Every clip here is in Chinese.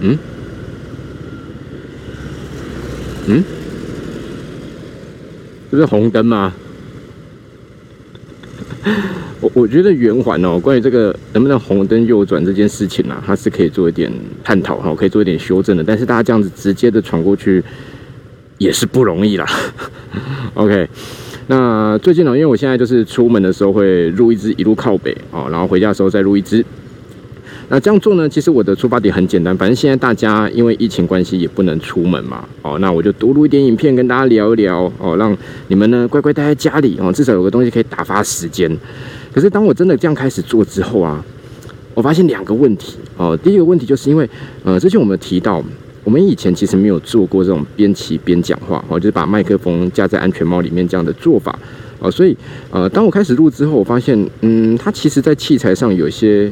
嗯？嗯？这是红灯吗？我我觉得圆环哦，关于这个能不能红灯右转这件事情啊，它是可以做一点探讨哈，可以做一点修正的。但是大家这样子直接的闯过去也是不容易啦。OK，那最近呢，因为我现在就是出门的时候会录一支一路靠北哦，然后回家的时候再录一支。那这样做呢？其实我的出发点很简单，反正现在大家因为疫情关系也不能出门嘛，哦，那我就多录一点影片跟大家聊一聊，哦，让你们呢乖乖待在家里，哦，至少有个东西可以打发时间。可是当我真的这样开始做之后啊，我发现两个问题，哦，第一个问题就是因为，呃，之前我们提到，我们以前其实没有做过这种边骑边讲话，哦，就是把麦克风架在安全帽里面这样的做法，哦，所以，呃，当我开始录之后，我发现，嗯，它其实在器材上有一些。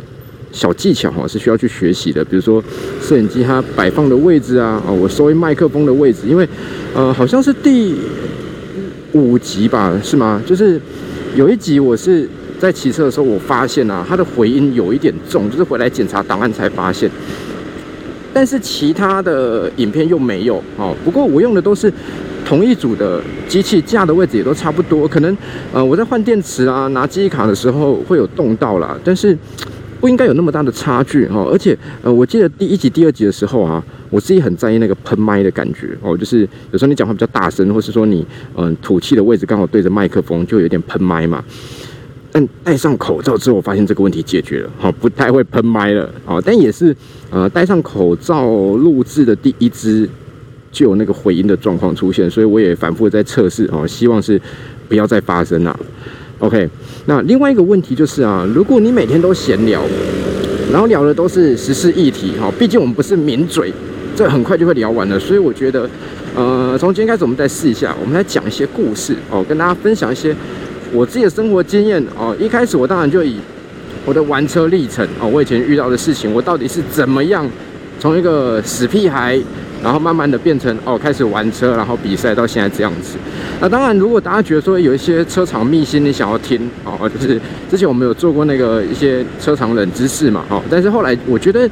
小技巧哈是需要去学习的，比如说摄影机它摆放的位置啊，啊，我收音麦克风的位置，因为呃好像是第五集吧，是吗？就是有一集我是在骑车的时候，我发现啊它的回音有一点重，就是回来检查档案才发现，但是其他的影片又没有哦。不过我用的都是同一组的机器架的位置也都差不多，可能呃我在换电池啊拿记忆卡的时候会有动到啦，但是。不应该有那么大的差距哈，而且呃，我记得第一集、第二集的时候啊，我自己很在意那个喷麦的感觉哦，就是有时候你讲话比较大声，或是说你嗯吐气的位置刚好对着麦克风，就有点喷麦嘛。但戴上口罩之后，我发现这个问题解决了，好，不太会喷麦了，好，但也是呃戴上口罩录制的第一支就有那个回音的状况出现，所以我也反复在测试哦，希望是不要再发生了。OK，那另外一个问题就是啊，如果你每天都闲聊，然后聊的都是时事议题，哈，毕竟我们不是名嘴，这很快就会聊完了。所以我觉得，呃，从今天开始我们再试一下，我们来讲一些故事哦，跟大家分享一些我自己的生活经验哦。一开始我当然就以我的玩车历程哦，我以前遇到的事情，我到底是怎么样从一个死屁孩。然后慢慢的变成哦，开始玩车，然后比赛到现在这样子。那当然，如果大家觉得说有一些车厂秘辛你想要听哦，就是之前我们有做过那个一些车厂冷知识嘛，哦，但是后来我觉得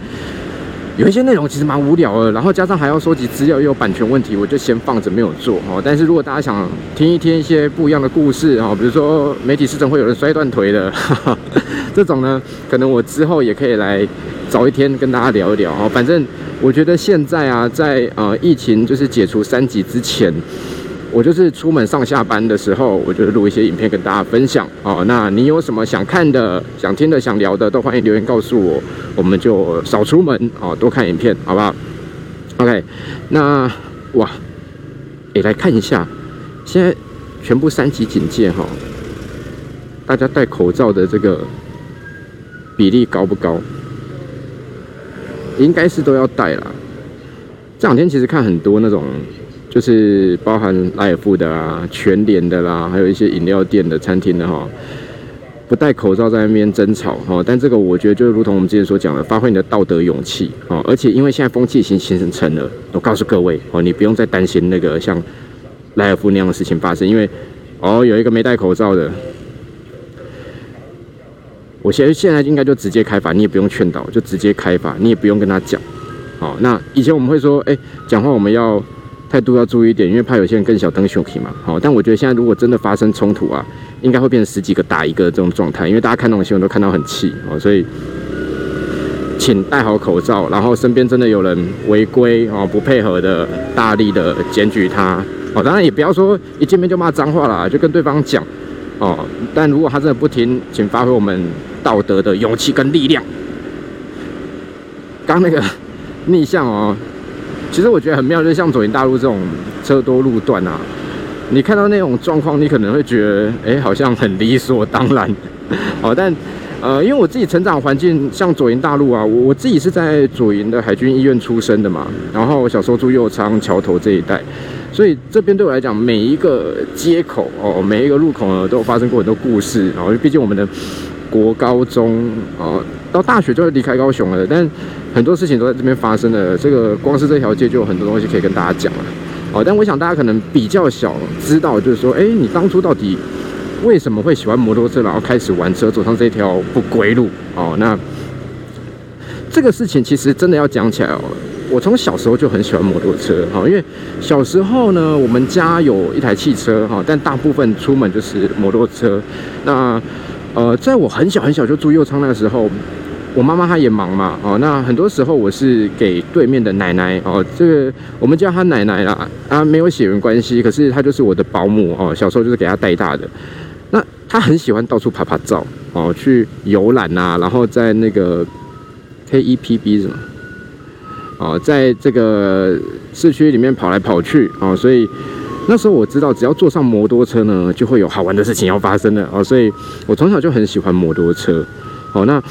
有一些内容其实蛮无聊的，然后加上还要收集资料又有版权问题，我就先放着没有做哦。但是如果大家想听一听一些不一样的故事哦，比如说媒体市场会有人摔断腿的 这种呢，可能我之后也可以来找一天跟大家聊一聊哦，反正。我觉得现在啊，在呃疫情就是解除三级之前，我就是出门上下班的时候，我就录一些影片跟大家分享哦。那你有什么想看的、想听的、想聊的，都欢迎留言告诉我，我们就少出门哦，多看影片，好不好？OK，那哇，也来看一下，现在全部三级警戒哈，大家戴口罩的这个比例高不高？应该是都要戴啦。这两天其实看很多那种，就是包含莱尔富的啦、全联的啦，还有一些饮料店的、餐厅的哈，不戴口罩在那边争吵哈。但这个我觉得就如同我们之前所讲的，发挥你的道德勇气哦。而且因为现在风气已经形成了，我告诉各位哦，你不用再担心那个像莱尔富那样的事情发生，因为哦有一个没戴口罩的。我现在现在应该就直接开罚，你也不用劝导，就直接开罚，你也不用跟他讲。好，那以前我们会说，哎，讲话我们要态度要注意一点，因为怕有些人更小灯熊皮嘛。好，但我觉得现在如果真的发生冲突啊，应该会变成十几个打一个这种状态，因为大家看那种新闻都看到很气哦，所以请戴好口罩，然后身边真的有人违规哦不配合的，大力的检举他。哦，当然也不要说一见面就骂脏话啦，就跟对方讲哦。但如果他真的不听，请发挥我们。道德的勇气跟力量。刚那个 逆向哦，其实我觉得很妙，就是像左营大陆这种车多路段啊，你看到那种状况，你可能会觉得，哎，好像很理所当然。哦，但呃，因为我自己成长环境像左营大陆啊，我我自己是在左营的海军医院出生的嘛，然后小时候住右昌桥头这一带，所以这边对我来讲，每一个街口哦，每一个路口呢，都有发生过很多故事。然后，毕竟我们的。国高中啊，到大学就会离开高雄了，但很多事情都在这边发生了。这个光是这条街就有很多东西可以跟大家讲了。哦，但我想大家可能比较小知道，就是说，哎，你当初到底为什么会喜欢摩托车，然后开始玩车，走上这条不归路？哦，那这个事情其实真的要讲起来哦。我从小时候就很喜欢摩托车哈，因为小时候呢，我们家有一台汽车哈，但大部分出门就是摩托车。那呃，在我很小很小就住右仓那个时候，我妈妈她也忙嘛哦，那很多时候我是给对面的奶奶哦，这个我们叫她奶奶啦，啊没有血缘关系，可是她就是我的保姆哦，小时候就是给她带大的。那她很喜欢到处拍拍照哦，去游览呐，然后在那个 K E P B 什么。哦，在这个市区里面跑来跑去哦，所以那时候我知道，只要坐上摩托车呢，就会有好玩的事情要发生的哦，所以我从小就很喜欢摩托车。哦，那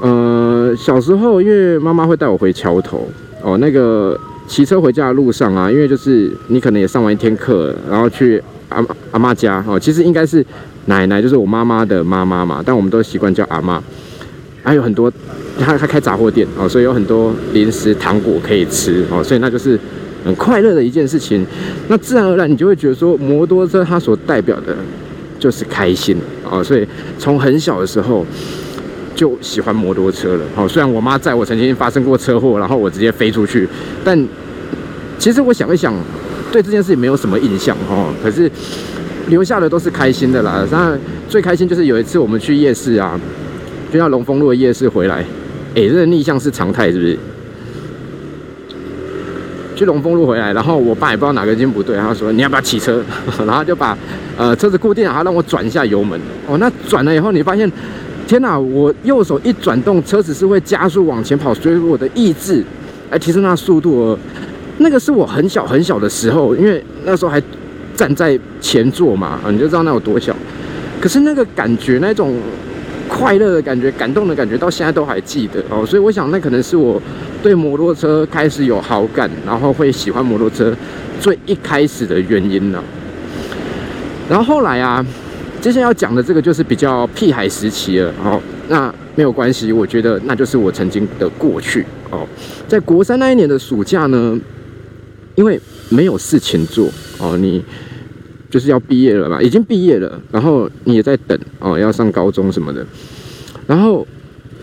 呃小时候因为妈妈会带我回桥头哦，那个骑车回家的路上啊，因为就是你可能也上完一天课，然后去阿阿妈家哦，其实应该是奶奶，就是我妈妈的妈妈嘛，但我们都习惯叫阿妈。还有很多，他他开杂货店哦，所以有很多零食糖果可以吃哦，所以那就是很快乐的一件事情。那自然而然你就会觉得说，摩托车它所代表的就是开心哦，所以从很小的时候就喜欢摩托车了哦。虽然我妈在我曾经发生过车祸，然后我直接飞出去，但其实我想一想，对这件事情没有什么印象哦。可是留下的都是开心的啦。那最开心就是有一次我们去夜市啊。就像龙丰路的夜市回来，哎，这个逆向是常态，是不是？去龙丰路回来，然后我爸也不知道哪根筋不对，他说你要不要骑车？然后就把呃车子固定，然后让我转一下油门。哦，那转了以后，你发现，天哪！我右手一转动，车子是会加速往前跑，所以我的意志来提升它的速度。那个是我很小很小的时候，因为那时候还站在前座嘛，你就知道那有多小。可是那个感觉，那种。快乐的感觉，感动的感觉，到现在都还记得哦。所以我想，那可能是我对摩托车开始有好感，然后会喜欢摩托车最一开始的原因了。然后后来啊，接下来要讲的这个就是比较屁孩时期了哦。那没有关系，我觉得那就是我曾经的过去哦。在国三那一年的暑假呢，因为没有事情做哦，你。就是要毕业了嘛，已经毕业了，然后你也在等哦，要上高中什么的，然后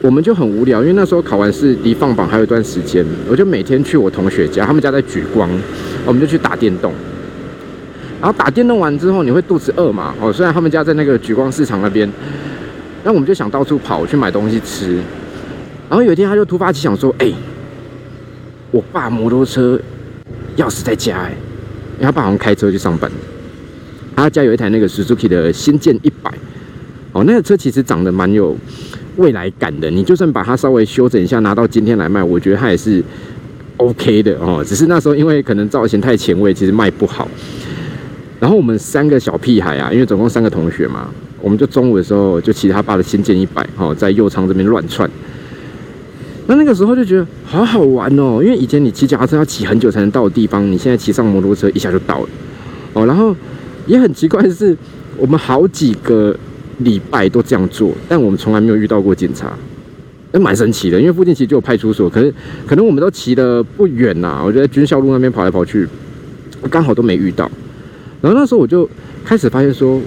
我们就很无聊，因为那时候考完试离放榜还有一段时间，我就每天去我同学家，他们家在举光，我们就去打电动，然后打电动完之后你会肚子饿嘛，哦，虽然他们家在那个举光市场那边，那我们就想到处跑去买东西吃，然后有一天他就突发奇想说，哎，我爸摩托车钥匙在家，哎，因为他爸好像开车去上班。他家有一台那个 Suzuki 的新建一百，哦，那个车其实长得蛮有未来感的。你就算把它稍微修整一下，拿到今天来卖，我觉得它也是 OK 的哦。只是那时候因为可能造型太前卫，其实卖不好。然后我们三个小屁孩啊，因为总共三个同学嘛，我们就中午的时候就骑他爸的新建一百，哦，在右仓这边乱窜。那那个时候就觉得好好玩哦，因为以前你骑脚踏车要骑很久才能到的地方，你现在骑上摩托车一下就到了哦，然后。也很奇怪的是，我们好几个礼拜都这样做，但我们从来没有遇到过警察，那蛮神奇的。因为附近其实就有派出所，可是可能我们都骑的不远呐。我觉得军校路那边跑来跑去，刚好都没遇到。然后那时候我就开始发现说，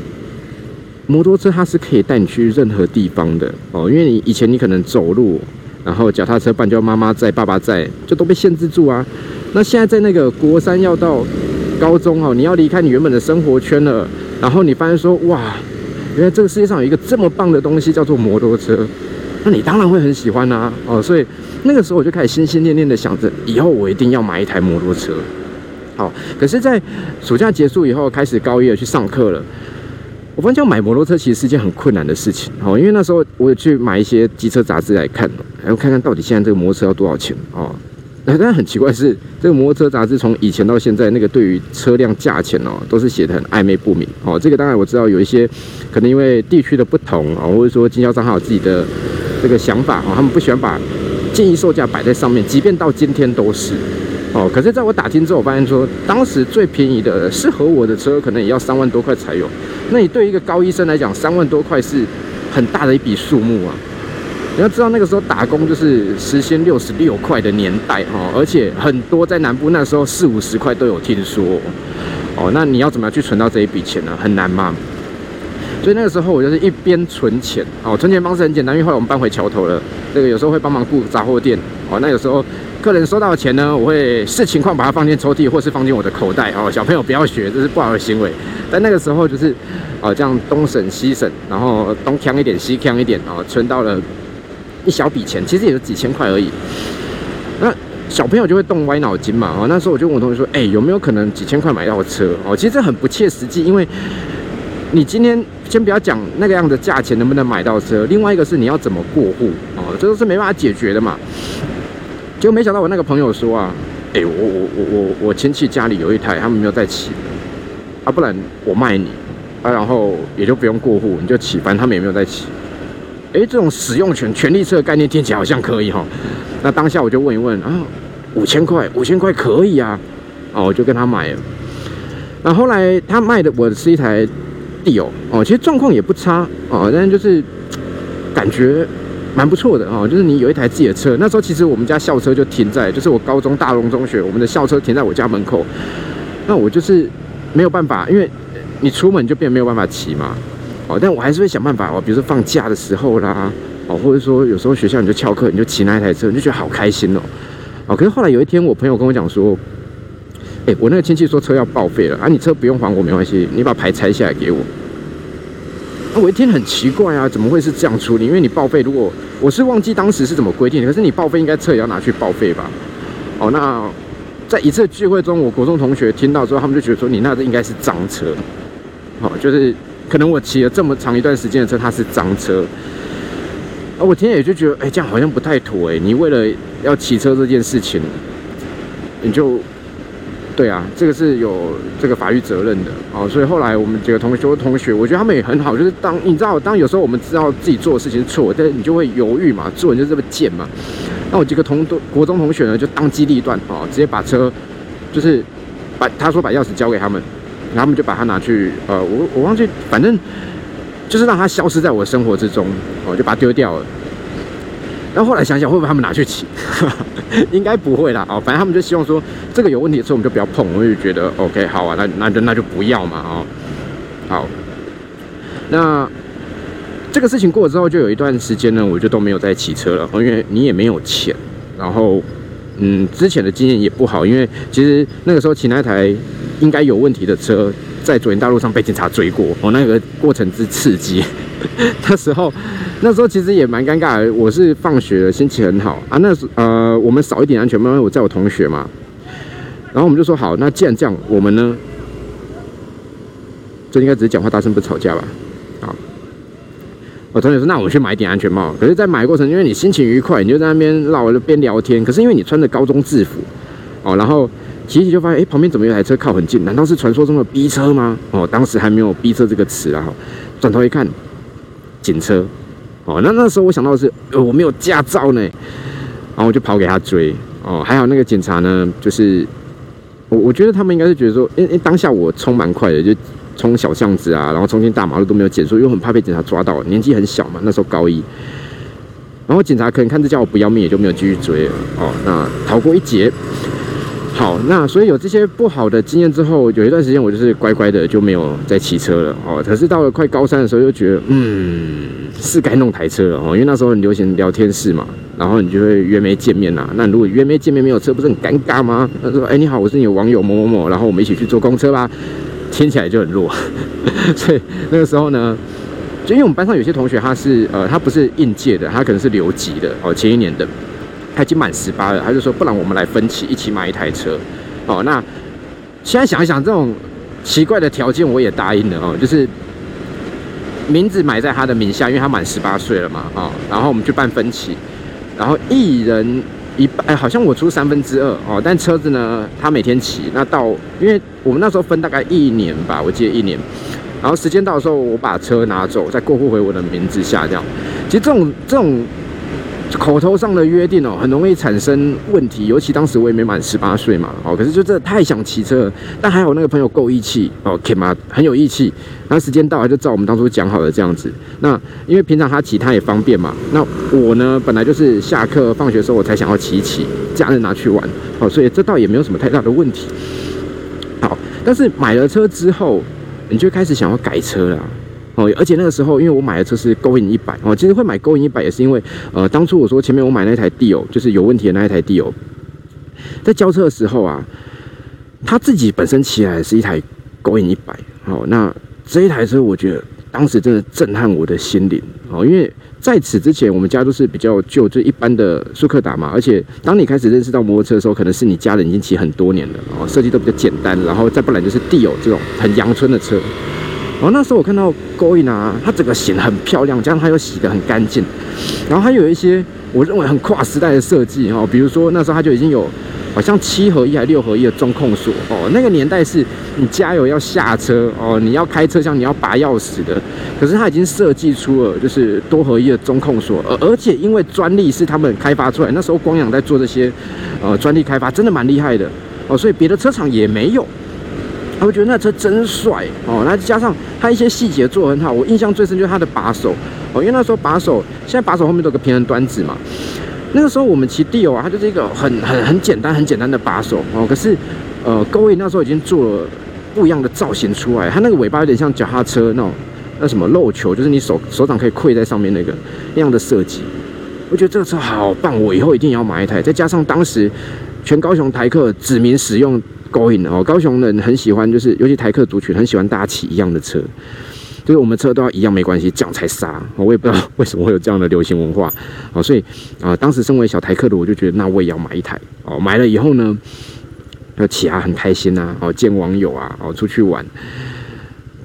摩托车它是可以带你去任何地方的哦。因为你以前你可能走路，然后脚踏车半叫妈妈在、爸爸在，就都被限制住啊。那现在在那个国三要到。高中哦，你要离开你原本的生活圈了，然后你发现说哇，原来这个世界上有一个这么棒的东西叫做摩托车，那你当然会很喜欢呐哦，所以那个时候我就开始心心念念的想着，以后我一定要买一台摩托车。好，可是，在暑假结束以后，开始高一了去上课了，我发现买摩托车其实是一件很困难的事情哦，因为那时候我去买一些机车杂志来看，然后看看到底现在这个摩托车要多少钱哦。但是很奇怪是，这个摩托车杂志从以前到现在，那个对于车辆价钱哦，都是写的很暧昧不明哦。这个当然我知道有一些可能因为地区的不同啊，或者说经销商还有自己的这个想法哦，他们不喜欢把建议售价摆在上面，即便到今天都是哦。可是在我打听之后，我发现说，当时最便宜的适合我的车，可能也要三万多块才有。那你对一个高医生来讲，三万多块是很大的一笔数目啊。你要知道那个时候打工就是时薪六十六块的年代哈，而且很多在南部那时候四五十块都有听说哦。那你要怎么样去存到这一笔钱呢？很难嘛。所以那个时候我就是一边存钱哦，存钱方式很简单，因为后来我们搬回桥头了，这个有时候会帮忙雇杂货店哦。那有时候客人收到钱呢，我会视情况把它放进抽屉，或是放进我的口袋哦。小朋友不要学，这是不好的行为。但那个时候就是哦，这样东省西省，然后东强一点西强一点哦，存到了一小笔钱，其实也就几千块而已。那小朋友就会动歪脑筋嘛哦。那时候我就问我同学说，哎，有没有可能几千块买到车哦？其实这很不切实际，因为你今天。先不要讲那个样的价钱能不能买到车，另外一个是你要怎么过户哦，这都是没办法解决的嘛。结果没想到我那个朋友说啊，哎，我我我我我亲戚家里有一台，他们没有在骑，啊，不然我卖你啊，然后也就不用过户，你就骑，反正他们也没有在骑。哎，这种使用权权利车的概念听起来好像可以哈。那当下我就问一问啊，五千块，五千块可以啊，哦，我就跟他买了。那后来他卖的我是一台。地哦哦，其实状况也不差哦，但是就是感觉蛮不错的哦。就是你有一台自己的车，那时候其实我们家校车就停在，就是我高中大龙中学，我们的校车停在我家门口。那我就是没有办法，因为你出门就变没有办法骑嘛哦，但我还是会想办法哦，比如说放假的时候啦哦，或者说有时候学校你就翘课，你就骑那一台车，你就觉得好开心哦哦。可是后来有一天，我朋友跟我讲说。哎，我那个亲戚说车要报废了啊，你车不用还我没关系，你把牌拆下来给我。那我一听很奇怪啊，怎么会是这样处理？因为你报废，如果我是忘记当时是怎么规定的，可是你报废应该车也要拿去报废吧？哦，那在一次聚会中，我国中同学听到之后，他们就觉得说你那应该是脏车，哦，就是可能我骑了这么长一段时间的车，它是脏车。啊，我听也就觉得，哎，这样好像不太妥哎，你为了要骑车这件事情，你就。对啊，这个是有这个法律责任的哦，所以后来我们几个同学同学，我觉得他们也很好，就是当你知道，当有时候我们知道自己做的事情是错，但是你就会犹豫嘛，做人就这么贱嘛。那我几个同国中同学呢，就当机立断哦，直接把车就是把他说把钥匙交给他们，他们就把它拿去呃，我我忘记，反正就是让它消失在我生活之中，哦，就把它丢掉了。然后后来想想，会不会他们拿去骑？应该不会啦。哦，反正他们就希望说，这个有问题的车我们就不要碰。我就觉得 OK，好啊，那那就那就不要嘛。哦，好。那这个事情过了之后，就有一段时间呢，我就都没有再骑车了，因为你也没有钱。然后，嗯，之前的经验也不好，因为其实那个时候骑那台应该有问题的车，在左营大路上被警察追过，哦，那个过程之刺激。那时候，那时候其实也蛮尴尬的。我是放学了，心情很好啊。那时呃，我们少一点安全帽，因为我在我同学嘛。然后我们就说好，那既然这样，我们呢，这应该只是讲话大声，不吵架吧？好，我同学说，那我去买一点安全帽。可是，在买的过程，因为你心情愉快，你就在那边唠边聊天。可是因为你穿着高中制服哦，然后骑骑就发现，哎，旁边怎么有台车靠很近？难道是传说中的逼车吗？哦，当时还没有逼车这个词啊。转头一看。警车，哦，那那时候我想到的是，呃，我没有驾照呢，然后我就跑给他追，哦，还好那个警察呢，就是我我觉得他们应该是觉得说，因为当下我冲蛮快的，就冲小巷子啊，然后冲进大马路都没有减速，因为很怕被警察抓到，年纪很小嘛，那时候高一，然后警察可能看这家伙不要命，也就没有继续追了，哦，那逃过一劫。好，那所以有这些不好的经验之后，有一段时间我就是乖乖的就没有再骑车了哦。可是到了快高三的时候，又觉得嗯是该弄台车了哦，因为那时候很流行聊天室嘛，然后你就会约妹见面呐。那如果约妹见面没有车，不是很尴尬吗？他说：“哎，你好，我是你的网友某某某，然后我们一起去坐公车吧。”听起来就很弱，所以那个时候呢，就因为我们班上有些同学他是呃他不是应届的，他可能是留级的哦，前一年的。他已经满十八了，他就说：“不然我们来分期，一起买一台车。”哦，那现在想一想，这种奇怪的条件我也答应了哦，就是名字买在他的名下，因为他满十八岁了嘛，哦，然后我们去办分期，然后一人一半，哎，好像我出三分之二哦，但车子呢，他每天骑，那到因为我们那时候分大概一年吧，我记得一年，然后时间到的时候，我把车拿走，再过户回我的名字下，这样，其实这种这种。口头上的约定哦，很容易产生问题，尤其当时我也没满十八岁嘛，哦，可是就真的太想骑车了，但还好那个朋友够义气哦，可以吗？很有义气，那时间到了就照我们当初讲好的这样子。那因为平常他骑他也方便嘛，那我呢本来就是下课放学的时候我才想要骑一骑，假日拿去玩，哦，所以这倒也没有什么太大的问题。好，但是买了车之后，你就开始想要改车了。哦，而且那个时候因为我买的车是勾引一百哦，其实会买勾引一百也是因为呃，当初我说前面我买那台 Dio 就是有问题的那一台 Dio，在交车的时候啊，他自己本身骑来是一台勾引一百，哦，那这一台车我觉得当时真的震撼我的心灵哦，因为。在此之前，我们家都是比较旧，就一般的速克达嘛。而且，当你开始认识到摩托车的时候，可能是你家人已经骑很多年了，哦，设计都比较简单。然后再不然就是地友这种很阳春的车。然后那时候我看到 Going 啊，它整个型很漂亮，加上它又洗得很干净。然后还有一些我认为很跨时代的设计哦，比如说那时候它就已经有。好像七合一还六合一的中控锁哦，那个年代是你加油要下车哦，你要开车厢你要拔钥匙的。可是它已经设计出了就是多合一的中控锁，而而且因为专利是他们开发出来，那时候光阳在做这些呃专利开发，真的蛮厉害的哦，所以别的车厂也没有。我觉得那车真帅哦，那加上它一些细节做得很好，我印象最深就是它的把手哦，因为那时候把手现在把手后面都有个平衡端子嘛。那个时候我们骑 D 哦，它就是一个很很很简单很简单的把手哦。可是，呃，各位那时候已经做了不一样的造型出来，它那个尾巴有点像脚踏车那种，那什么漏球，就是你手手掌可以跪在上面那个那样的设计。我觉得这个车好棒，我以后一定要买一台。再加上当时全高雄台客指名使用 Going 哦，高雄人很喜欢，就是尤其台客族群很喜欢大家骑一样的车。就是我们车都要一样没关系，这样才杀。我也不知道 为什么会有这样的流行文化，哦，所以啊，当时身为小台客的我就觉得，那我也要买一台哦。买了以后呢，要骑啊，很开心呐，哦，见网友啊，哦，出去玩。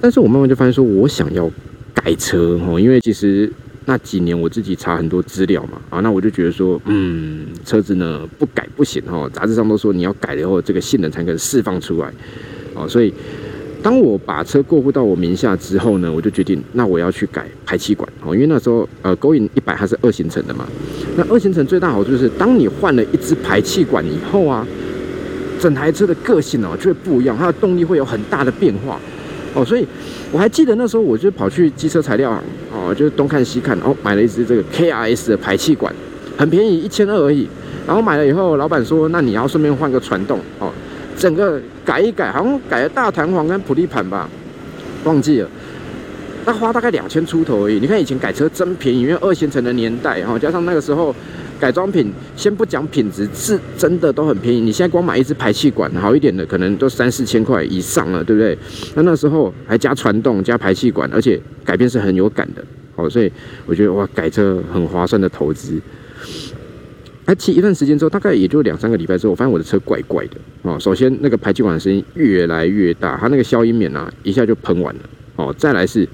但是我慢慢就发现说，我想要改车哦，因为其实那几年我自己查很多资料嘛，啊，那我就觉得说，嗯，车子呢不改不行哦，杂志上都说你要改了以后，这个性能才可以释放出来，哦，所以。当我把车过户到我名下之后呢，我就决定，那我要去改排气管哦，因为那时候呃，勾引一百它是二行程的嘛。那二行程最大好处就是，当你换了一支排气管以后啊，整台车的个性哦就会不一样，它的动力会有很大的变化哦。所以我还记得那时候，我就跑去机车材料行哦，就是东看西看，哦，买了一支这个 KRS 的排气管，很便宜，一千二而已。然后买了以后，老板说，那你要顺便换个传动哦。整个改一改，好像改了大弹簧跟普利盘吧，忘记了。那花大概两千出头而已。你看以前改车真便宜，因为二线城的年代哈，加上那个时候改装品，先不讲品质，是真的都很便宜。你现在光买一支排气管好一点的，可能都三四千块以上了，对不对？那那时候还加传动加排气管，而且改变是很有感的。好，所以我觉得哇，改车很划算的投资。还骑一段时间之后，大概也就两三个礼拜之后，我发现我的车怪怪的哦。首先，那个排气管的声音越来越大，它那个消音棉啊，一下就喷完了哦。再来是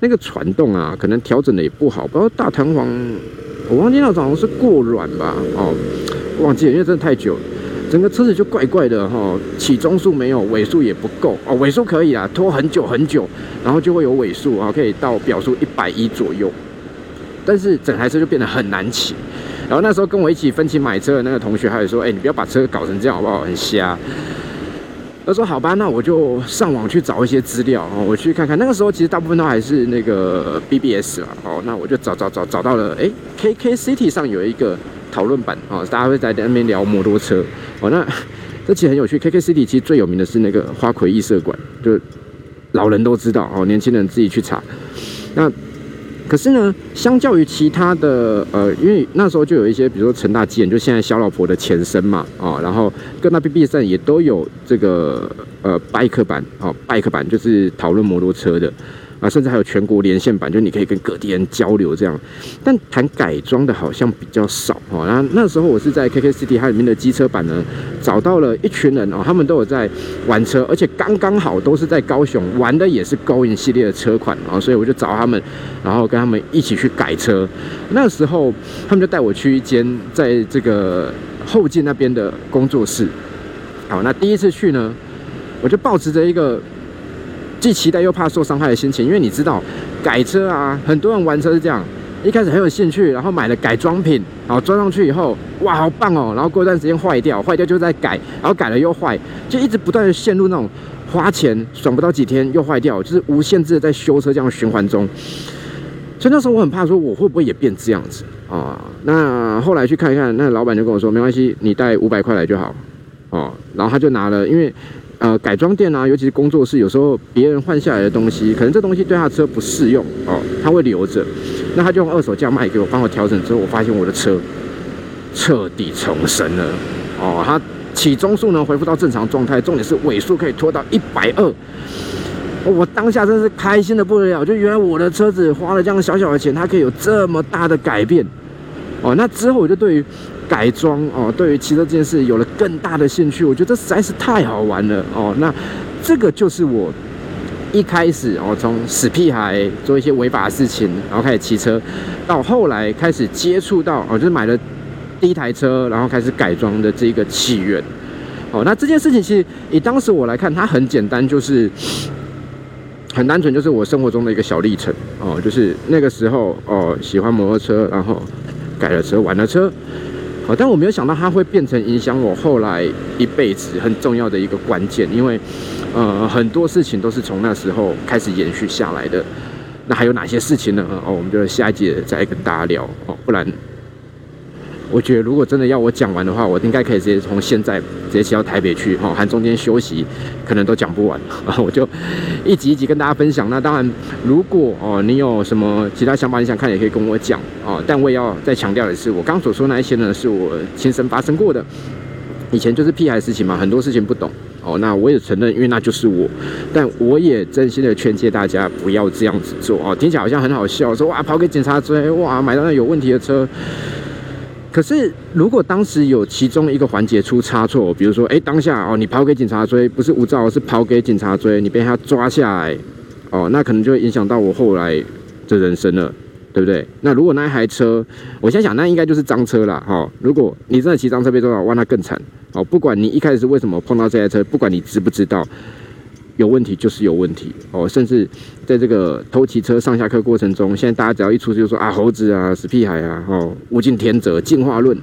那个传动啊，可能调整的也不好，不知道大弹簧，我忘记那好像是过软吧哦，忘记了，因为真的太久了，整个车子就怪怪的哈。起中速没有，尾速也不够哦，尾速可以啊，拖很久很久，然后就会有尾速啊，可以到表速一百一左右，但是整台车就变得很难骑。然后那时候跟我一起分期买车的那个同学，还有说：“哎，你不要把车搞成这样好不好？很瞎。”他说：“好吧，那我就上网去找一些资料哦，我去看看。那个时候其实大部分都还是那个 BBS 啦，哦，那我就找找找找到了，哎，KK City 上有一个讨论版哦，大家会在那边聊摩托车哦。那这其实很有趣，KK City 其实最有名的是那个花魁艺社馆，就老人都知道哦，年轻人自己去查。那可是呢，相较于其他的，呃，因为那时候就有一些，比如说陈大基，就现在小老婆的前身嘛，啊，然后各大 B B 站也都有这个呃拜克版，哦，拜克版就是讨论摩托车的。啊，甚至还有全国连线版，就你可以跟各地人交流这样。但谈改装的好像比较少哦。然后那时候我是在 KKCity 它里面的机车版呢，找到了一群人哦，他们都有在玩车，而且刚刚好都是在高雄玩的，也是高音系列的车款啊，所以我就找他们，然后跟他们一起去改车。那时候他们就带我去一间在这个后进那边的工作室。好，那第一次去呢，我就保持着一个。既期待又怕受伤害的心情，因为你知道改车啊，很多人玩车是这样，一开始很有兴趣，然后买了改装品，然后装上去以后，哇，好棒哦，然后过一段时间坏掉，坏掉就在改，然后改了又坏，就一直不断的陷入那种花钱爽不到几天又坏掉，就是无限制的在修车这样循环中。所以那时候我很怕说，我会不会也变这样子啊？那后来去看一看，那老板就跟我说，没关系，你带五百块来就好，哦，然后他就拿了，因为。呃改装店啊，尤其是工作室，有时候别人换下来的东西，可能这东西对他车不适用哦，他会留着，那他就用二手价卖给我，帮我调整之后，我发现我的车彻底重生了哦，它起中速呢恢复到正常状态，重点是尾数可以拖到一百二。我当下真是开心的不得了，就原来我的车子花了这样小小的钱，它可以有这么大的改变哦。那之后我就对于改装哦，对于骑车这件事有了更大的兴趣。我觉得这实在是太好玩了哦。那这个就是我一开始哦，从死屁孩做一些违法的事情，然后开始骑车，到后来开始接触到哦，就是买了第一台车，然后开始改装的这个起源。哦，那这件事情其实以当时我来看，它很简单，就是。很单纯，就是我生活中的一个小历程哦，就是那个时候哦，喜欢摩托车，然后改了车，玩了车，好，但我没有想到它会变成影响我后来一辈子很重要的一个关键，因为呃很多事情都是从那时候开始延续下来的。那还有哪些事情呢？哦，我们就下一集再跟大家聊哦，不然。我觉得如果真的要我讲完的话，我应该可以直接从现在直接骑到台北去，哈，含中间休息，可能都讲不完。然 后我就一集一集跟大家分享。那当然，如果哦你有什么其他想法，你想看也可以跟我讲哦。但我也要再强调的是，我刚所说那一些呢，是我亲身发生过的。以前就是屁孩事情嘛，很多事情不懂哦。那我也承认，因为那就是我。但我也真心的劝诫大家不要这样子做哦。听起来好像很好笑，说哇跑给警察追，哇买到那有问题的车。可是，如果当时有其中一个环节出差错，比如说，哎，当下哦，你跑给警察追，不是无照，是跑给警察追，你被他抓下来，哦，那可能就会影响到我后来的人生了，对不对？那如果那一台车，我先想，那应该就是赃车了，哈。如果你真的骑赃车被抓到，哇，那更惨，哦，不管你一开始为什么碰到这台车，不管你知不知道。有问题就是有问题。哦，甚至在这个偷骑车上下课过程中，现在大家只要一出去就说啊猴子啊死屁孩啊哦物竞天择进化论，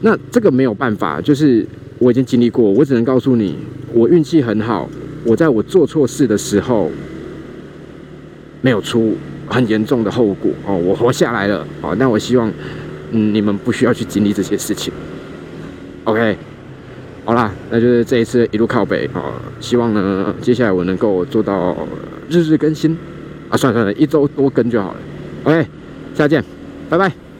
那这个没有办法，就是我已经经历过，我只能告诉你，我运气很好，我在我做错事的时候没有出很严重的后果。哦，我活下来了哦，那我希望嗯你们不需要去经历这些事情，OK。好啦，那就是这一次一路靠北啊，希望呢，接下来我能够做到日日更新啊，算了算了，一周多更就好了。OK，下次见，拜拜。